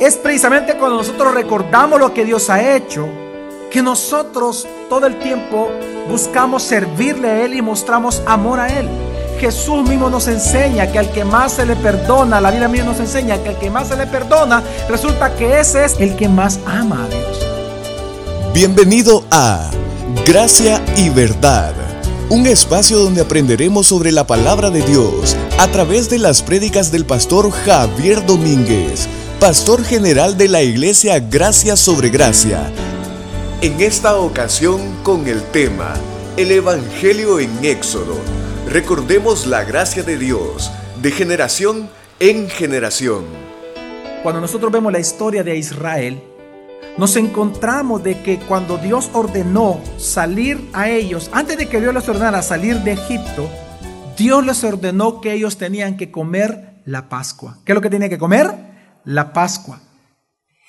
Es precisamente cuando nosotros recordamos lo que Dios ha hecho, que nosotros todo el tiempo buscamos servirle a Él y mostramos amor a Él. Jesús mismo nos enseña que al que más se le perdona, la Biblia misma nos enseña que al que más se le perdona, resulta que ese es el que más ama a Dios. Bienvenido a Gracia y Verdad, un espacio donde aprenderemos sobre la palabra de Dios a través de las prédicas del pastor Javier Domínguez pastor general de la iglesia Gracia sobre Gracia. En esta ocasión con el tema El Evangelio en Éxodo. Recordemos la gracia de Dios de generación en generación. Cuando nosotros vemos la historia de Israel, nos encontramos de que cuando Dios ordenó salir a ellos, antes de que Dios les ordenara salir de Egipto, Dios les ordenó que ellos tenían que comer la Pascua. ¿Qué es lo que tenían que comer? La Pascua.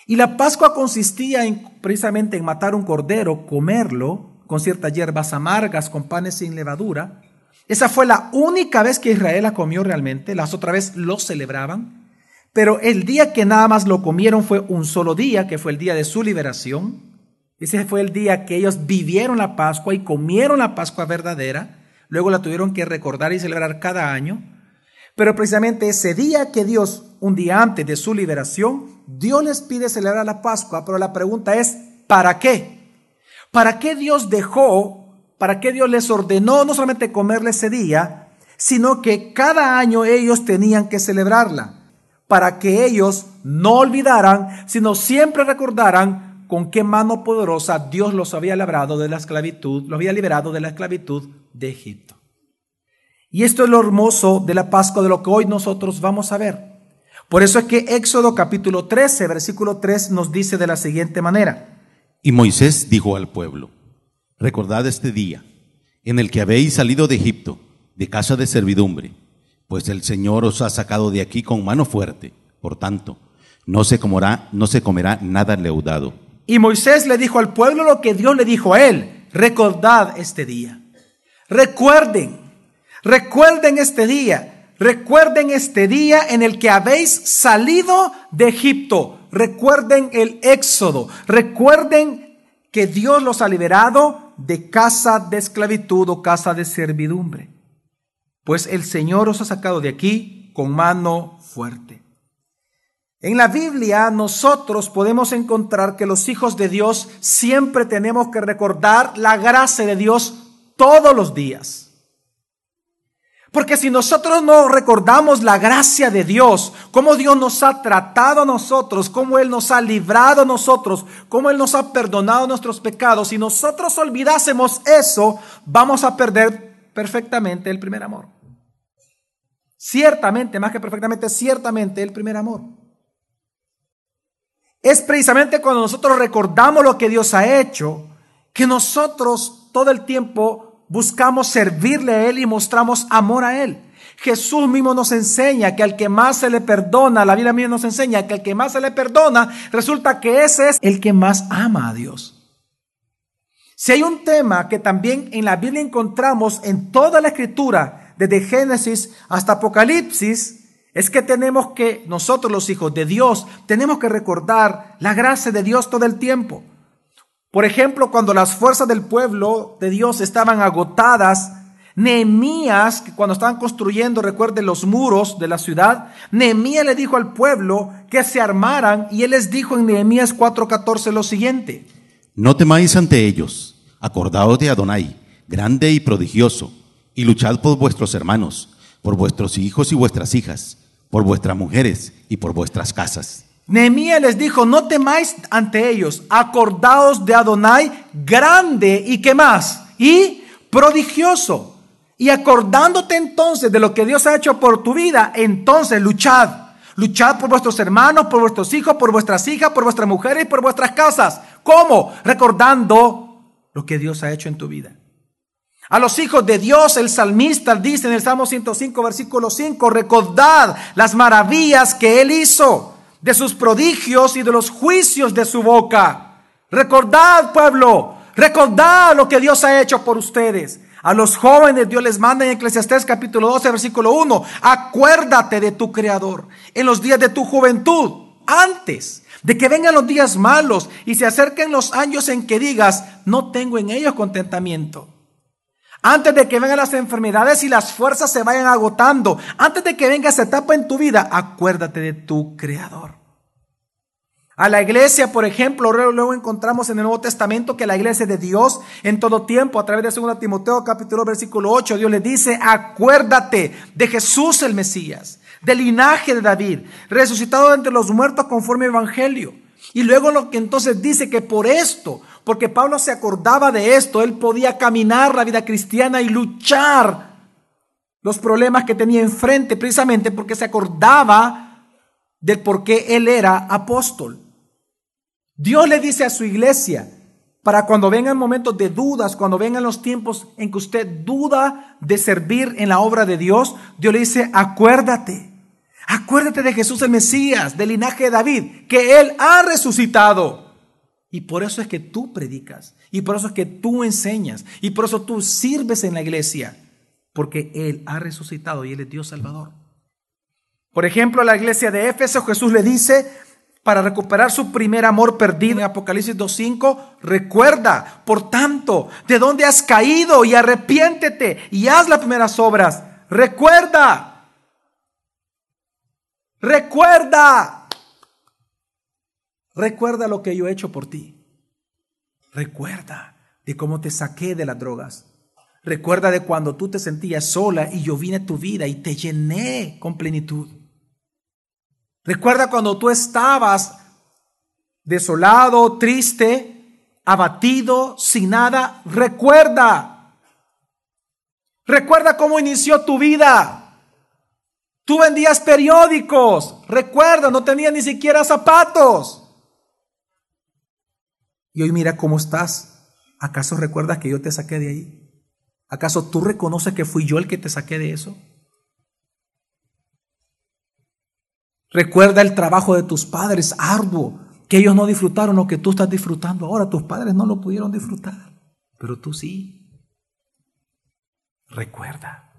Y la Pascua consistía en, precisamente en matar un cordero, comerlo con ciertas hierbas amargas, con panes sin levadura. Esa fue la única vez que Israel la comió realmente, las otras veces lo celebraban. Pero el día que nada más lo comieron fue un solo día, que fue el día de su liberación. Ese fue el día que ellos vivieron la Pascua y comieron la Pascua verdadera. Luego la tuvieron que recordar y celebrar cada año. Pero precisamente ese día que Dios, un día antes de su liberación, Dios les pide celebrar la Pascua, pero la pregunta es, ¿para qué? ¿Para qué Dios dejó, para qué Dios les ordenó no solamente comerle ese día, sino que cada año ellos tenían que celebrarla? Para que ellos no olvidaran, sino siempre recordaran con qué mano poderosa Dios los había librado de la esclavitud, los había liberado de la esclavitud de Egipto. Y esto es lo hermoso de la Pascua, de lo que hoy nosotros vamos a ver. Por eso es que Éxodo capítulo 13, versículo 3 nos dice de la siguiente manera. Y Moisés dijo al pueblo, recordad este día en el que habéis salido de Egipto, de casa de servidumbre, pues el Señor os ha sacado de aquí con mano fuerte. Por tanto, no se comerá, no se comerá nada leudado. Y Moisés le dijo al pueblo lo que Dios le dijo a él, recordad este día. Recuerden Recuerden este día, recuerden este día en el que habéis salido de Egipto. Recuerden el éxodo. Recuerden que Dios los ha liberado de casa de esclavitud o casa de servidumbre. Pues el Señor os ha sacado de aquí con mano fuerte. En la Biblia nosotros podemos encontrar que los hijos de Dios siempre tenemos que recordar la gracia de Dios todos los días. Porque si nosotros no recordamos la gracia de Dios, cómo Dios nos ha tratado a nosotros, cómo Él nos ha librado a nosotros, cómo Él nos ha perdonado nuestros pecados, si nosotros olvidásemos eso, vamos a perder perfectamente el primer amor. Ciertamente, más que perfectamente, ciertamente el primer amor. Es precisamente cuando nosotros recordamos lo que Dios ha hecho, que nosotros todo el tiempo buscamos servirle a Él y mostramos amor a Él. Jesús mismo nos enseña que al que más se le perdona, la Biblia misma nos enseña que al que más se le perdona, resulta que ese es el que más ama a Dios. Si hay un tema que también en la Biblia encontramos en toda la escritura, desde Génesis hasta Apocalipsis, es que tenemos que, nosotros los hijos de Dios, tenemos que recordar la gracia de Dios todo el tiempo. Por ejemplo, cuando las fuerzas del pueblo de Dios estaban agotadas, Nehemías, cuando estaban construyendo, recuerden, los muros de la ciudad, Nehemías le dijo al pueblo que se armaran y él les dijo en Nehemías 4:14 lo siguiente. No temáis ante ellos, acordaos de Adonai, grande y prodigioso, y luchad por vuestros hermanos, por vuestros hijos y vuestras hijas, por vuestras mujeres y por vuestras casas. Nehemías les dijo, no temáis ante ellos, acordaos de Adonai, grande y qué más, y prodigioso. Y acordándote entonces de lo que Dios ha hecho por tu vida, entonces luchad. Luchad por vuestros hermanos, por vuestros hijos, por vuestras hijas, por vuestras mujeres y por vuestras casas. ¿Cómo? Recordando lo que Dios ha hecho en tu vida. A los hijos de Dios, el salmista dice en el Salmo 105, versículo 5, recordad las maravillas que Él hizo de sus prodigios y de los juicios de su boca. Recordad, pueblo, recordad lo que Dios ha hecho por ustedes. A los jóvenes Dios les manda en Eclesiastés capítulo 12, versículo 1, acuérdate de tu Creador en los días de tu juventud, Antes de que vengan los días malos y se acerquen los años en que digas, no tengo en ellos contentamiento. Antes de que vengan las enfermedades y las fuerzas se vayan agotando, antes de que venga esa etapa en tu vida, acuérdate de tu Creador. A la iglesia, por ejemplo, luego encontramos en el Nuevo Testamento que la iglesia de Dios en todo tiempo, a través de 2 Timoteo capítulo versículo 8, Dios le dice, acuérdate de Jesús el Mesías, del linaje de David, resucitado entre los muertos conforme al Evangelio. Y luego lo que entonces dice que por esto, porque Pablo se acordaba de esto, él podía caminar la vida cristiana y luchar los problemas que tenía enfrente, precisamente porque se acordaba del por qué él era apóstol. Dios le dice a su iglesia, para cuando vengan momentos de dudas, cuando vengan los tiempos en que usted duda de servir en la obra de Dios, Dios le dice, acuérdate Acuérdate de Jesús el Mesías, del linaje de David, que Él ha resucitado. Y por eso es que tú predicas, y por eso es que tú enseñas, y por eso tú sirves en la iglesia, porque Él ha resucitado y Él es Dios Salvador. Por ejemplo, a la iglesia de Éfeso Jesús le dice, para recuperar su primer amor perdido en Apocalipsis 2.5, recuerda, por tanto, de dónde has caído y arrepiéntete y haz las primeras obras. Recuerda, Recuerda. Recuerda lo que yo he hecho por ti. Recuerda de cómo te saqué de las drogas. Recuerda de cuando tú te sentías sola y yo vine a tu vida y te llené con plenitud. Recuerda cuando tú estabas desolado, triste, abatido, sin nada. Recuerda. Recuerda cómo inició tu vida. Tú vendías periódicos. Recuerda, no tenías ni siquiera zapatos. Y hoy mira cómo estás. ¿Acaso recuerdas que yo te saqué de ahí? ¿Acaso tú reconoces que fui yo el que te saqué de eso? Recuerda el trabajo de tus padres arduo, que ellos no disfrutaron lo que tú estás disfrutando ahora. Tus padres no lo pudieron disfrutar, pero tú sí. Recuerda.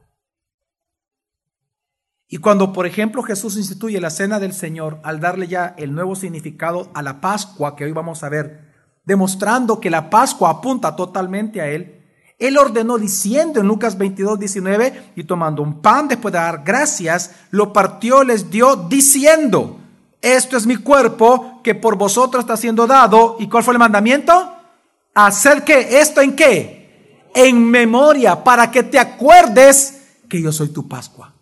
Y cuando, por ejemplo, Jesús instituye la cena del Señor al darle ya el nuevo significado a la Pascua que hoy vamos a ver, demostrando que la Pascua apunta totalmente a Él, Él ordenó diciendo en Lucas 22, 19, y tomando un pan después de dar gracias, lo partió, les dio diciendo, esto es mi cuerpo que por vosotros está siendo dado. ¿Y cuál fue el mandamiento? Hacer que esto en qué? En memoria, para que te acuerdes que yo soy tu Pascua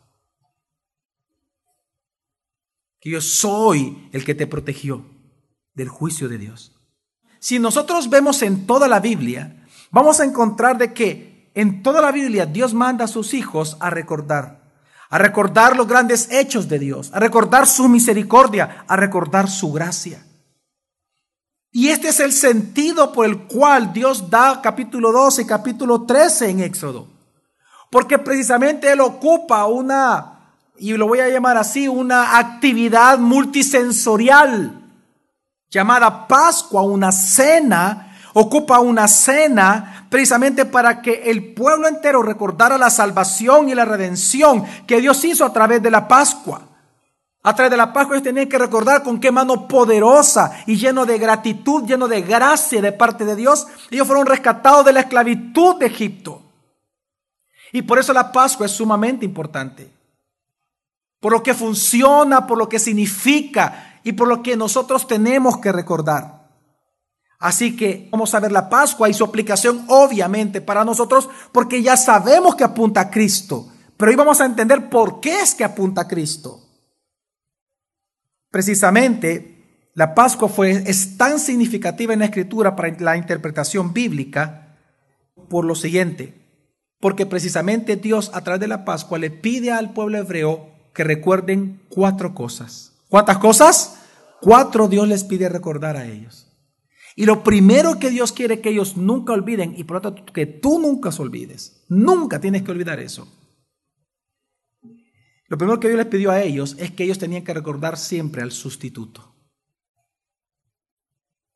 que yo soy el que te protegió del juicio de Dios. Si nosotros vemos en toda la Biblia, vamos a encontrar de que en toda la Biblia Dios manda a sus hijos a recordar, a recordar los grandes hechos de Dios, a recordar su misericordia, a recordar su gracia. Y este es el sentido por el cual Dios da capítulo 12 y capítulo 13 en Éxodo. Porque precisamente Él ocupa una y lo voy a llamar así, una actividad multisensorial llamada Pascua, una cena, ocupa una cena precisamente para que el pueblo entero recordara la salvación y la redención que Dios hizo a través de la Pascua. A través de la Pascua ellos tenían que recordar con qué mano poderosa y lleno de gratitud, lleno de gracia de parte de Dios, ellos fueron rescatados de la esclavitud de Egipto. Y por eso la Pascua es sumamente importante por lo que funciona, por lo que significa y por lo que nosotros tenemos que recordar. Así que vamos a ver la Pascua y su aplicación obviamente para nosotros porque ya sabemos que apunta a Cristo, pero hoy vamos a entender por qué es que apunta a Cristo. Precisamente, la Pascua fue, es tan significativa en la escritura para la interpretación bíblica por lo siguiente, porque precisamente Dios a través de la Pascua le pide al pueblo hebreo que recuerden cuatro cosas. ¿Cuántas cosas? Cuatro Dios les pide recordar a ellos. Y lo primero que Dios quiere que ellos nunca olviden, y por lo tanto que tú nunca se olvides, nunca tienes que olvidar eso. Lo primero que Dios les pidió a ellos es que ellos tenían que recordar siempre al sustituto.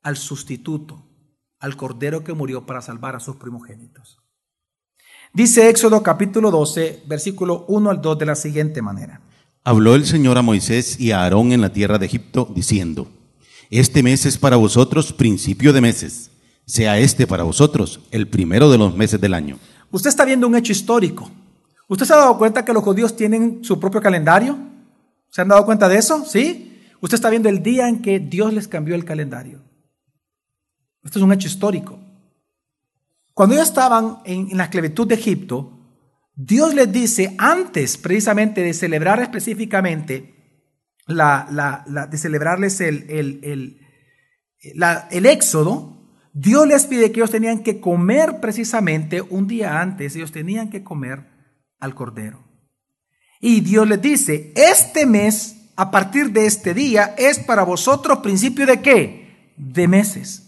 Al sustituto, al cordero que murió para salvar a sus primogénitos. Dice Éxodo capítulo 12, versículo 1 al 2 de la siguiente manera. Habló el Señor a Moisés y a Aarón en la tierra de Egipto, diciendo, Este mes es para vosotros principio de meses, sea este para vosotros el primero de los meses del año. Usted está viendo un hecho histórico. ¿Usted se ha dado cuenta que los judíos tienen su propio calendario? ¿Se han dado cuenta de eso? ¿Sí? Usted está viendo el día en que Dios les cambió el calendario. Esto es un hecho histórico. Cuando ellos estaban en, la esclavitud de Egipto, Dios les dice, antes precisamente de celebrar específicamente, la, de celebrarles el, el, el éxodo, Dios les pide que ellos tenían que comer precisamente un día antes, ellos tenían que comer al cordero. Y Dios les dice, este mes, a partir de este día, es para vosotros principio de qué? De meses.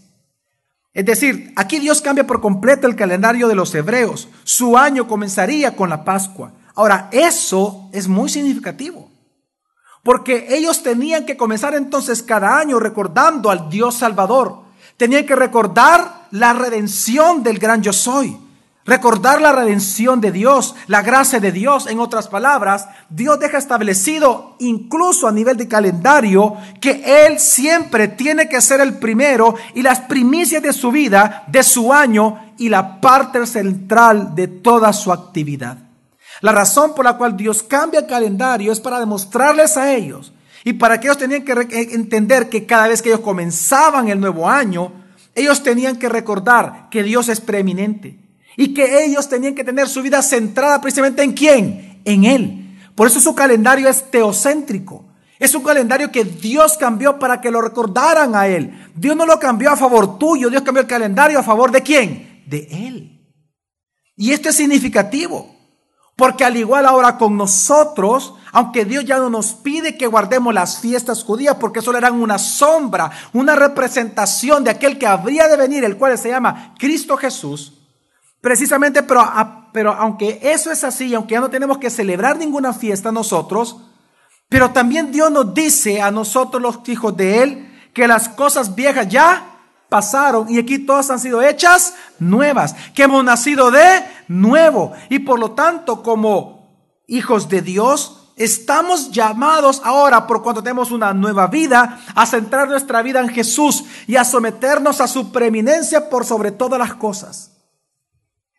Es decir, aquí Dios cambia por completo el calendario de los hebreos. Su año comenzaría con la Pascua. Ahora, eso es muy significativo. Porque ellos tenían que comenzar entonces cada año recordando al Dios Salvador. Tenían que recordar la redención del gran yo soy. Recordar la redención de Dios, la gracia de Dios. En otras palabras, Dios deja establecido incluso a nivel de calendario que Él siempre tiene que ser el primero y las primicias de su vida, de su año y la parte central de toda su actividad. La razón por la cual Dios cambia el calendario es para demostrarles a ellos y para que ellos tenían que entender que cada vez que ellos comenzaban el nuevo año, ellos tenían que recordar que Dios es preeminente y que ellos tenían que tener su vida centrada precisamente en quién, en Él. Por eso su calendario es teocéntrico. Es un calendario que Dios cambió para que lo recordaran a Él. Dios no lo cambió a favor tuyo, Dios cambió el calendario a favor de quién? De Él. Y esto es significativo, porque al igual ahora con nosotros, aunque Dios ya no nos pide que guardemos las fiestas judías, porque solo eran una sombra, una representación de aquel que habría de venir, el cual se llama Cristo Jesús, Precisamente, pero, pero aunque eso es así, aunque ya no tenemos que celebrar ninguna fiesta nosotros, pero también Dios nos dice a nosotros los hijos de Él que las cosas viejas ya pasaron y aquí todas han sido hechas nuevas, que hemos nacido de nuevo y por lo tanto como hijos de Dios estamos llamados ahora por cuanto tenemos una nueva vida a centrar nuestra vida en Jesús y a someternos a su preeminencia por sobre todas las cosas.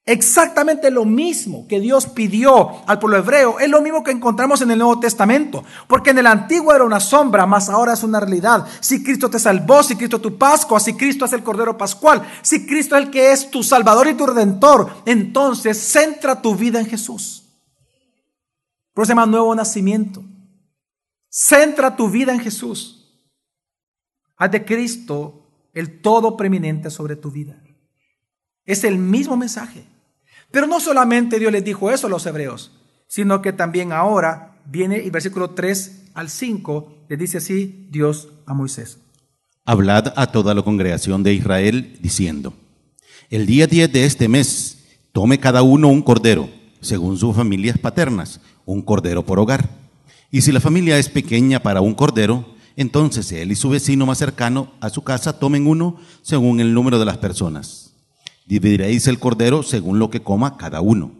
Exactamente lo mismo que Dios pidió al pueblo hebreo es lo mismo que encontramos en el Nuevo Testamento. Porque en el Antiguo era una sombra, más ahora es una realidad. Si Cristo te salvó, si Cristo es tu Pascua, si Cristo es el Cordero Pascual, si Cristo es el que es tu Salvador y tu Redentor, entonces centra tu vida en Jesús. Por eso se llama nuevo nacimiento. Centra tu vida en Jesús. Haz de Cristo el todo preeminente sobre tu vida. Es el mismo mensaje. Pero no solamente Dios les dijo eso a los hebreos, sino que también ahora viene el versículo 3 al 5, le dice así Dios a Moisés. Hablad a toda la congregación de Israel diciendo, el día 10 de este mes tome cada uno un cordero, según sus familias paternas, un cordero por hogar. Y si la familia es pequeña para un cordero, entonces él y su vecino más cercano a su casa tomen uno según el número de las personas Dividiréis el cordero según lo que coma cada uno.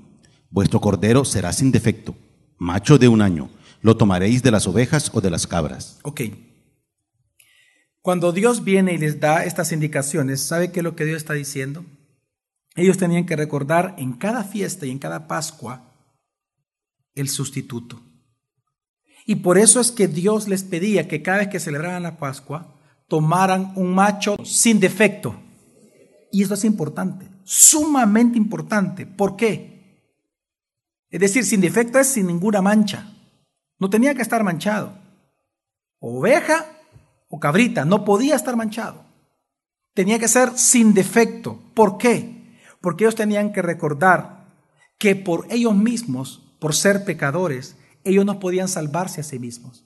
Vuestro cordero será sin defecto, macho de un año. Lo tomaréis de las ovejas o de las cabras. Ok. Cuando Dios viene y les da estas indicaciones, ¿sabe qué es lo que Dios está diciendo? Ellos tenían que recordar en cada fiesta y en cada Pascua el sustituto. Y por eso es que Dios les pedía que cada vez que celebraran la Pascua, tomaran un macho sin defecto. Y esto es importante, sumamente importante. ¿Por qué? Es decir, sin defecto es sin ninguna mancha. No tenía que estar manchado. Oveja o cabrita, no podía estar manchado. Tenía que ser sin defecto. ¿Por qué? Porque ellos tenían que recordar que por ellos mismos, por ser pecadores, ellos no podían salvarse a sí mismos.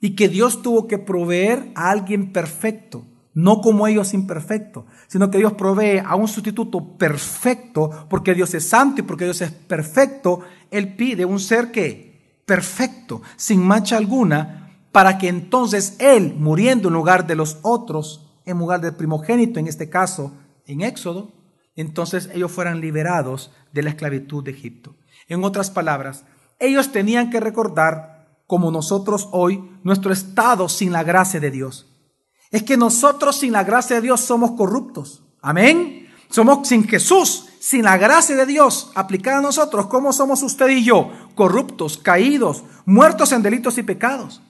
Y que Dios tuvo que proveer a alguien perfecto no como ellos imperfectos, sino que Dios provee a un sustituto perfecto, porque Dios es santo y porque Dios es perfecto, Él pide un ser que perfecto, sin mancha alguna, para que entonces Él, muriendo en lugar de los otros, en lugar del primogénito, en este caso, en Éxodo, entonces ellos fueran liberados de la esclavitud de Egipto. En otras palabras, ellos tenían que recordar como nosotros hoy, nuestro estado sin la gracia de Dios. Es que nosotros sin la gracia de Dios somos corruptos. Amén. Somos sin Jesús, sin la gracia de Dios aplicada a nosotros. ¿Cómo somos usted y yo? Corruptos, caídos, muertos en delitos y pecados.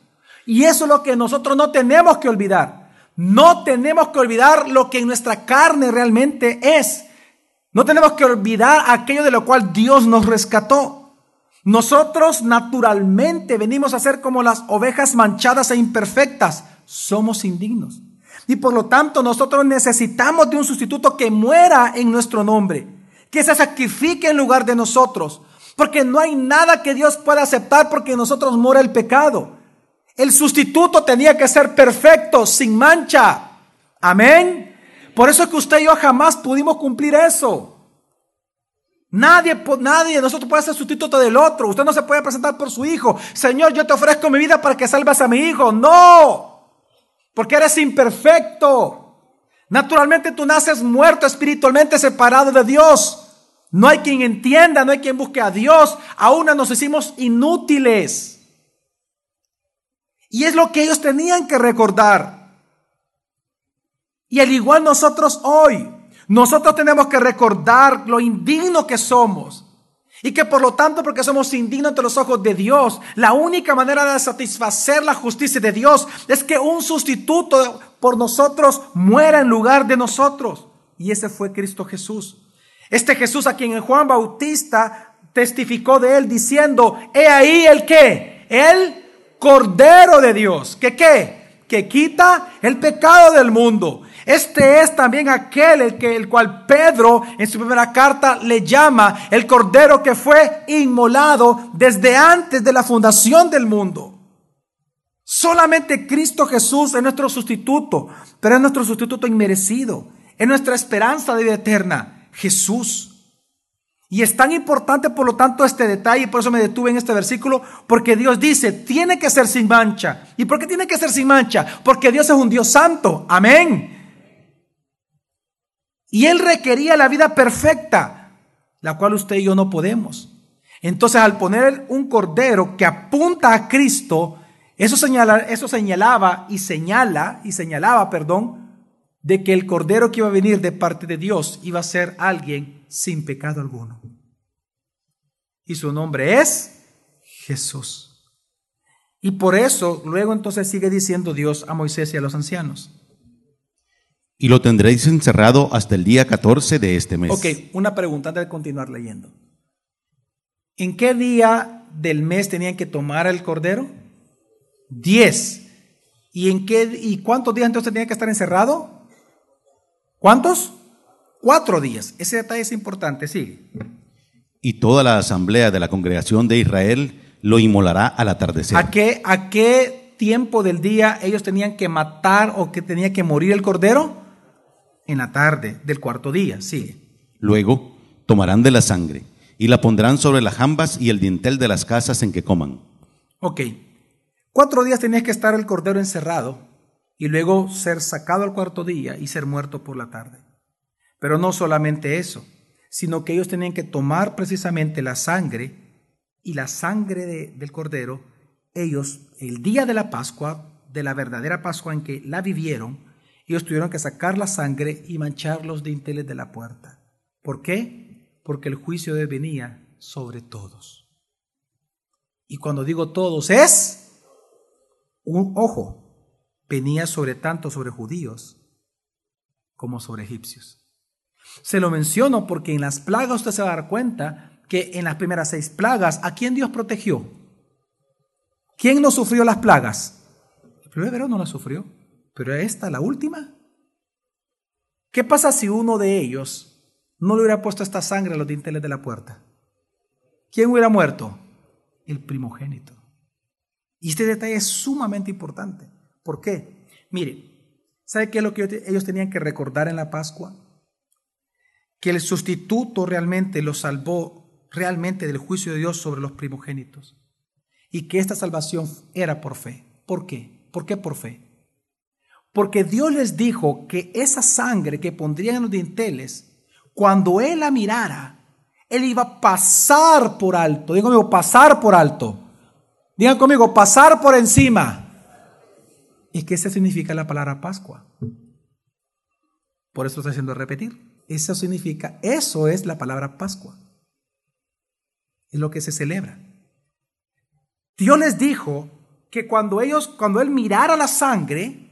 Y eso es lo que nosotros no tenemos que olvidar. No tenemos que olvidar lo que en nuestra carne realmente es. No tenemos que olvidar aquello de lo cual Dios nos rescató. Nosotros naturalmente venimos a ser como las ovejas manchadas e imperfectas. Somos indignos. Y por lo tanto nosotros necesitamos de un sustituto que muera en nuestro nombre, que se sacrifique en lugar de nosotros. Porque no hay nada que Dios pueda aceptar porque en nosotros mora el pecado. El sustituto tenía que ser perfecto, sin mancha. Amén. Por eso es que usted y yo jamás pudimos cumplir eso. Nadie, nadie de nosotros puede ser sustituto del otro. Usted no se puede presentar por su hijo. Señor, yo te ofrezco mi vida para que salvas a mi hijo. No, porque eres imperfecto. Naturalmente tú naces muerto espiritualmente separado de Dios. No hay quien entienda, no hay quien busque a Dios. Aún nos hicimos inútiles. Y es lo que ellos tenían que recordar. Y al igual nosotros hoy, nosotros tenemos que recordar lo indigno que somos. Y que por lo tanto, porque somos indignos ante los ojos de Dios, la única manera de satisfacer la justicia de Dios es que un sustituto por nosotros muera en lugar de nosotros. Y ese fue Cristo Jesús. Este Jesús a quien Juan Bautista testificó de él diciendo, he ahí el que, el Cordero de Dios, que qué, que quita el pecado del mundo. Este es también aquel el, que, el cual Pedro en su primera carta le llama el cordero que fue inmolado desde antes de la fundación del mundo. Solamente Cristo Jesús es nuestro sustituto, pero es nuestro sustituto inmerecido, es nuestra esperanza de vida eterna, Jesús. Y es tan importante, por lo tanto, este detalle, por eso me detuve en este versículo, porque Dios dice, tiene que ser sin mancha. ¿Y por qué tiene que ser sin mancha? Porque Dios es un Dios santo. Amén. Y Él requería la vida perfecta, la cual usted y yo no podemos. Entonces, al poner un cordero que apunta a Cristo, eso, eso señalaba y señala y señalaba, perdón, de que el cordero que iba a venir de parte de Dios iba a ser alguien sin pecado alguno. Y su nombre es Jesús. Y por eso luego entonces sigue diciendo Dios a Moisés y a los ancianos y lo tendréis encerrado hasta el día 14 de este mes. Ok, una pregunta antes de continuar leyendo. ¿En qué día del mes tenían que tomar el cordero? Diez. ¿Y en qué y cuántos días entonces tenía que estar encerrado? ¿Cuántos? Cuatro días. Ese detalle es importante, sigue. Y toda la asamblea de la congregación de Israel lo inmolará al atardecer. ¿A qué, a qué tiempo del día ellos tenían que matar o que tenía que morir el cordero? En la tarde del cuarto día. Sigue. Luego tomarán de la sangre y la pondrán sobre las jambas y el dintel de las casas en que coman. Ok. Cuatro días tenías que estar el cordero encerrado y luego ser sacado al cuarto día y ser muerto por la tarde. Pero no solamente eso, sino que ellos tenían que tomar precisamente la sangre y la sangre del cordero, ellos, el día de la Pascua, de la verdadera Pascua en que la vivieron, ellos tuvieron que sacar la sangre y manchar los dinteles de la puerta. ¿Por qué? Porque el juicio de venía sobre todos. Y cuando digo todos es un ojo, venía sobre tanto sobre judíos como sobre egipcios. Se lo menciono porque en las plagas usted se va a dar cuenta que en las primeras seis plagas, ¿a quién Dios protegió? ¿Quién no sufrió las plagas? El primer verano no las sufrió. Pero esta, la última. ¿Qué pasa si uno de ellos no le hubiera puesto esta sangre a los dinteles de la puerta? ¿Quién hubiera muerto? El primogénito. Y este detalle es sumamente importante. ¿Por qué? Mire, ¿sabe qué es lo que ellos tenían que recordar en la Pascua? Que el sustituto realmente los salvó realmente del juicio de Dios sobre los primogénitos. Y que esta salvación era por fe. ¿Por qué? ¿Por qué por fe? Porque Dios les dijo que esa sangre que pondrían en los dinteles, cuando Él la mirara, Él iba a pasar por alto. Amigo, pasar por alto. Digan conmigo, pasar por encima. ¿Y qué significa la palabra Pascua? Por eso estoy haciendo repetir. Eso significa, eso es la palabra Pascua. Es lo que se celebra. Dios les dijo que cuando ellos, cuando Él mirara la sangre,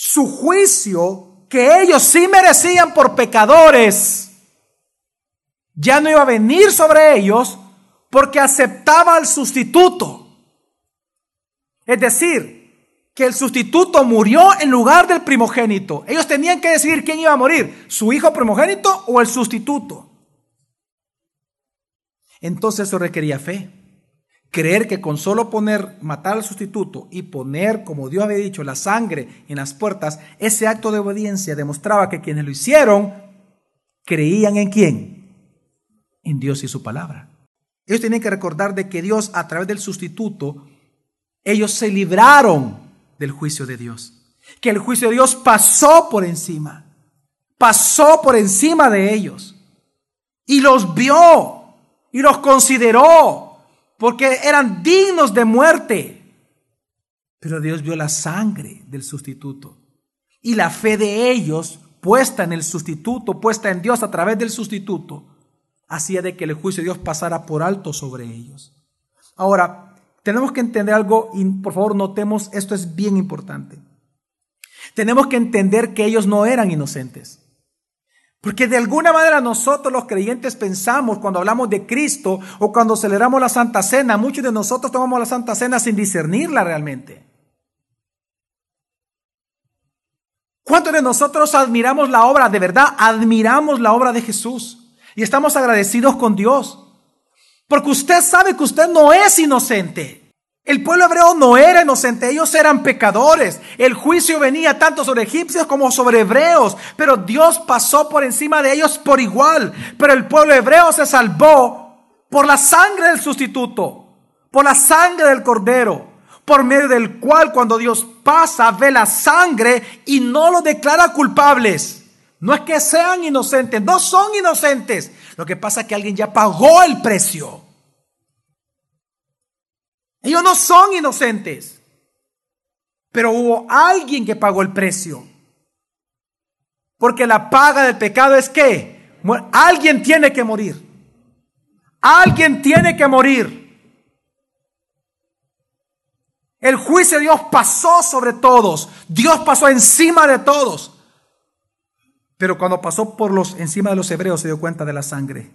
su juicio que ellos sí merecían por pecadores, ya no iba a venir sobre ellos porque aceptaba al sustituto. Es decir, que el sustituto murió en lugar del primogénito. Ellos tenían que decidir quién iba a morir, su hijo primogénito o el sustituto. Entonces eso requería fe. Creer que con solo poner, matar al sustituto y poner, como Dios había dicho, la sangre en las puertas, ese acto de obediencia demostraba que quienes lo hicieron creían en quién? En Dios y su palabra. Ellos tienen que recordar de que Dios, a través del sustituto, ellos se libraron del juicio de Dios. Que el juicio de Dios pasó por encima. Pasó por encima de ellos. Y los vio. Y los consideró porque eran dignos de muerte. Pero Dios vio la sangre del sustituto y la fe de ellos puesta en el sustituto, puesta en Dios a través del sustituto, hacía de que el juicio de Dios pasara por alto sobre ellos. Ahora, tenemos que entender algo y por favor notemos, esto es bien importante. Tenemos que entender que ellos no eran inocentes. Porque de alguna manera nosotros los creyentes pensamos cuando hablamos de Cristo o cuando celebramos la Santa Cena, muchos de nosotros tomamos la Santa Cena sin discernirla realmente. ¿Cuántos de nosotros admiramos la obra, de verdad admiramos la obra de Jesús y estamos agradecidos con Dios? Porque usted sabe que usted no es inocente. El pueblo hebreo no era inocente, ellos eran pecadores. El juicio venía tanto sobre egipcios como sobre hebreos, pero Dios pasó por encima de ellos por igual. Pero el pueblo hebreo se salvó por la sangre del sustituto, por la sangre del cordero, por medio del cual cuando Dios pasa ve la sangre y no lo declara culpables. No es que sean inocentes, no son inocentes. Lo que pasa es que alguien ya pagó el precio. Ellos no son inocentes. Pero hubo alguien que pagó el precio. Porque la paga del pecado es que alguien tiene que morir. Alguien tiene que morir. El juicio de Dios pasó sobre todos. Dios pasó encima de todos. Pero cuando pasó por los encima de los hebreos se dio cuenta de la sangre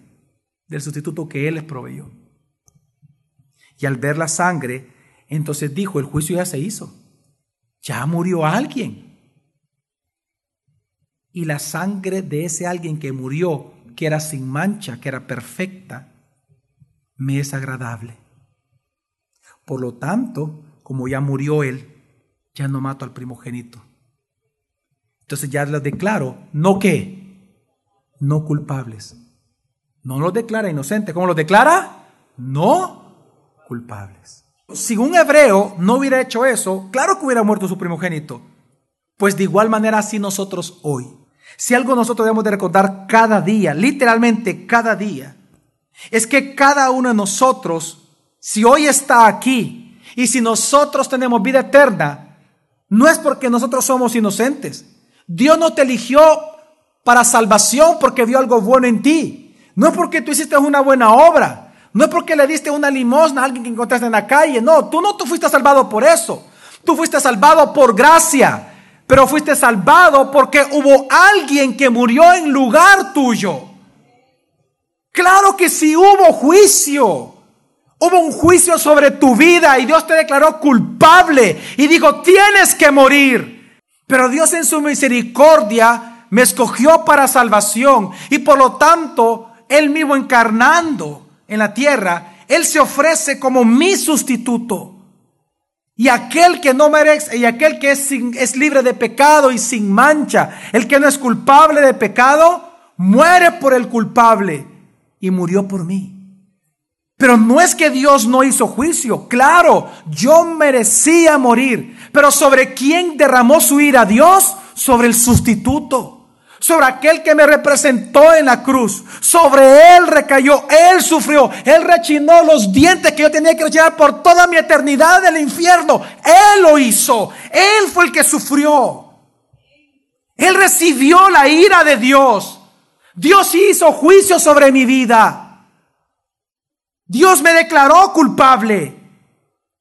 del sustituto que él les proveyó. Y al ver la sangre, entonces dijo, el juicio ya se hizo. Ya murió alguien. Y la sangre de ese alguien que murió, que era sin mancha, que era perfecta, me es agradable. Por lo tanto, como ya murió él, ya no mato al primogénito. Entonces ya lo declaro, no que, no culpables. No los declara inocentes. ¿Cómo los declara? No culpables. Si un hebreo no hubiera hecho eso, claro que hubiera muerto su primogénito. Pues de igual manera así nosotros hoy. Si algo nosotros debemos de recordar cada día, literalmente cada día, es que cada uno de nosotros, si hoy está aquí y si nosotros tenemos vida eterna, no es porque nosotros somos inocentes. Dios no te eligió para salvación porque vio algo bueno en ti. No es porque tú hiciste una buena obra. No es porque le diste una limosna a alguien que encontraste en la calle. No, tú no tú fuiste salvado por eso. Tú fuiste salvado por gracia. Pero fuiste salvado porque hubo alguien que murió en lugar tuyo. Claro que sí hubo juicio. Hubo un juicio sobre tu vida y Dios te declaró culpable y dijo, tienes que morir. Pero Dios en su misericordia me escogió para salvación y por lo tanto, Él mismo encarnando en la tierra, Él se ofrece como mi sustituto. Y aquel que no merece, y aquel que es, es libre de pecado y sin mancha, el que no es culpable de pecado, muere por el culpable y murió por mí. Pero no es que Dios no hizo juicio. Claro, yo merecía morir. Pero ¿sobre quién derramó su ira Dios? Sobre el sustituto. Sobre aquel que me representó en la cruz. Sobre él recayó, él sufrió, él rechinó los dientes que yo tenía que rechinar por toda mi eternidad del infierno. Él lo hizo, él fue el que sufrió. Él recibió la ira de Dios. Dios hizo juicio sobre mi vida. Dios me declaró culpable,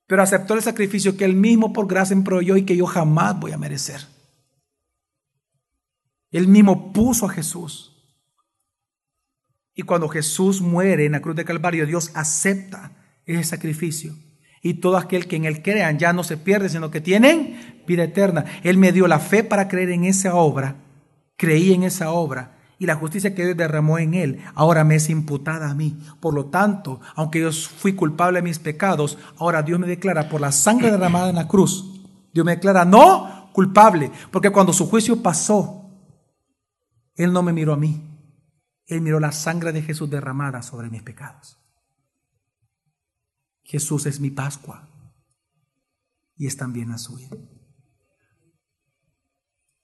pero aceptó el sacrificio que él mismo por gracia proveyó y que yo jamás voy a merecer. Él mismo puso a Jesús. Y cuando Jesús muere en la cruz de Calvario, Dios acepta ese sacrificio. Y todo aquel que en él crean ya no se pierde, sino que tienen vida eterna. Él me dio la fe para creer en esa obra. Creí en esa obra. Y la justicia que Dios derramó en él, ahora me es imputada a mí. Por lo tanto, aunque yo fui culpable de mis pecados, ahora Dios me declara por la sangre derramada en la cruz. Dios me declara no culpable. Porque cuando su juicio pasó, él no me miró a mí. Él miró la sangre de Jesús derramada sobre mis pecados. Jesús es mi Pascua y es también la suya.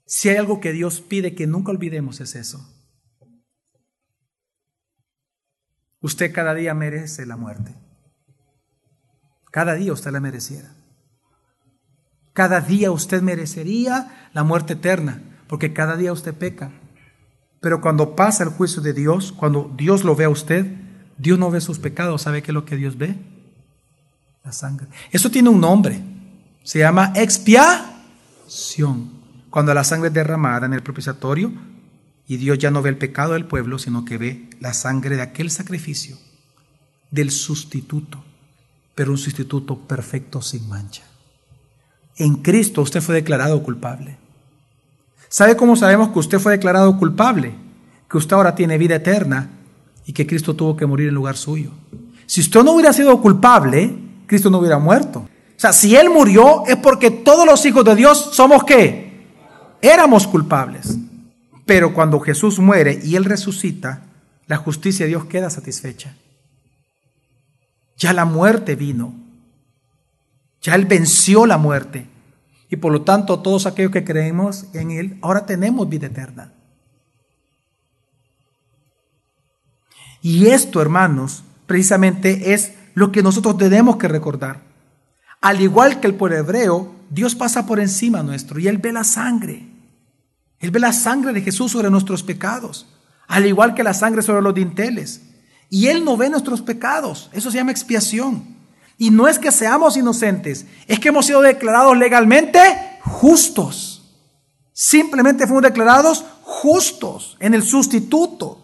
Si hay algo que Dios pide que nunca olvidemos es eso. Usted cada día merece la muerte. Cada día usted la mereciera. Cada día usted merecería la muerte eterna, porque cada día usted peca. Pero cuando pasa el juicio de Dios, cuando Dios lo ve a usted, Dios no ve sus pecados. ¿Sabe qué es lo que Dios ve? La sangre. Eso tiene un nombre. Se llama expiación. Cuando la sangre es derramada en el propiciatorio y Dios ya no ve el pecado del pueblo, sino que ve la sangre de aquel sacrificio, del sustituto, pero un sustituto perfecto sin mancha. En Cristo usted fue declarado culpable. ¿Sabe cómo sabemos que usted fue declarado culpable? Que usted ahora tiene vida eterna y que Cristo tuvo que morir en lugar suyo. Si usted no hubiera sido culpable, Cristo no hubiera muerto. O sea, si Él murió es porque todos los hijos de Dios somos qué? Éramos culpables. Pero cuando Jesús muere y Él resucita, la justicia de Dios queda satisfecha. Ya la muerte vino. Ya Él venció la muerte. Y por lo tanto, todos aquellos que creemos en Él, ahora tenemos vida eterna. Y esto, hermanos, precisamente es lo que nosotros tenemos que recordar. Al igual que el pueblo hebreo, Dios pasa por encima nuestro y Él ve la sangre. Él ve la sangre de Jesús sobre nuestros pecados, al igual que la sangre sobre los dinteles. Y Él no ve nuestros pecados. Eso se llama expiación. Y no es que seamos inocentes, es que hemos sido declarados legalmente justos. Simplemente fuimos declarados justos en el sustituto.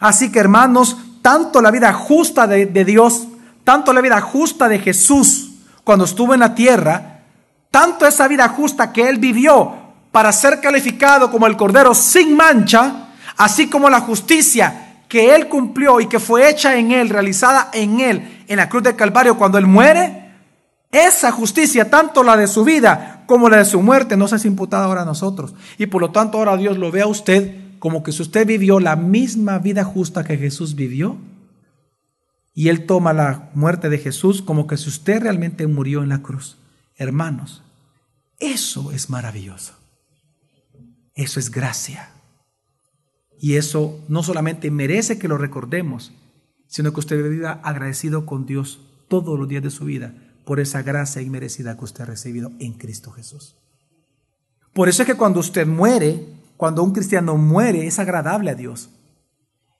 Así que hermanos, tanto la vida justa de, Dios, tanto la vida justa de Jesús cuando estuvo en la tierra, tanto esa vida justa que Él vivió para ser calificado como el Cordero sin mancha, así como la justicia que Él cumplió y que fue hecha en Él, realizada en Él, en la cruz del Calvario cuando Él muere, esa justicia, tanto la de su vida como la de su muerte, no se es imputada ahora a nosotros. Y por lo tanto ahora Dios lo ve a usted como que si usted vivió la misma vida justa que Jesús vivió, y Él toma la muerte de Jesús como que si usted realmente murió en la cruz. Hermanos, eso es maravilloso. Eso es gracia. Y eso no solamente merece que lo recordemos, sino que usted viva agradecido con Dios todos los días de su vida por esa gracia inmerecida que usted ha recibido en Cristo Jesús. Por eso es que cuando usted muere, cuando un cristiano muere, es agradable a Dios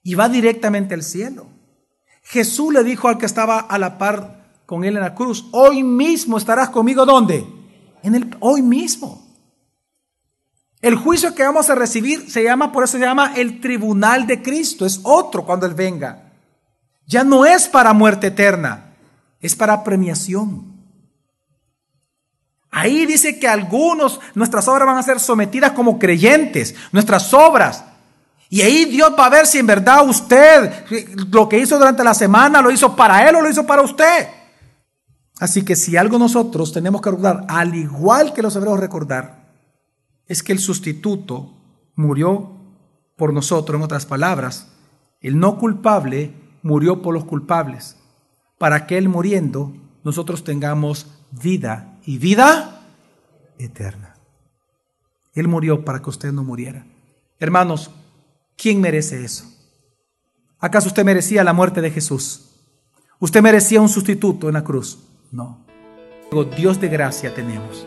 y va directamente al cielo. Jesús le dijo al que estaba a la par con él en la cruz, hoy mismo estarás conmigo ¿dónde? En el hoy mismo. El juicio que vamos a recibir se llama, por eso se llama el tribunal de Cristo. Es otro cuando Él venga. Ya no es para muerte eterna, es para premiación. Ahí dice que algunos, nuestras obras van a ser sometidas como creyentes, nuestras obras. Y ahí Dios va a ver si en verdad usted lo que hizo durante la semana lo hizo para Él o lo hizo para usted. Así que si algo nosotros tenemos que recordar, al igual que los hebreos recordar, es que el sustituto murió por nosotros, en otras palabras, el no culpable murió por los culpables, para que Él muriendo nosotros tengamos vida y vida eterna. Él murió para que usted no muriera. Hermanos, ¿quién merece eso? ¿Acaso usted merecía la muerte de Jesús? ¿Usted merecía un sustituto en la cruz? No. Dios de gracia tenemos.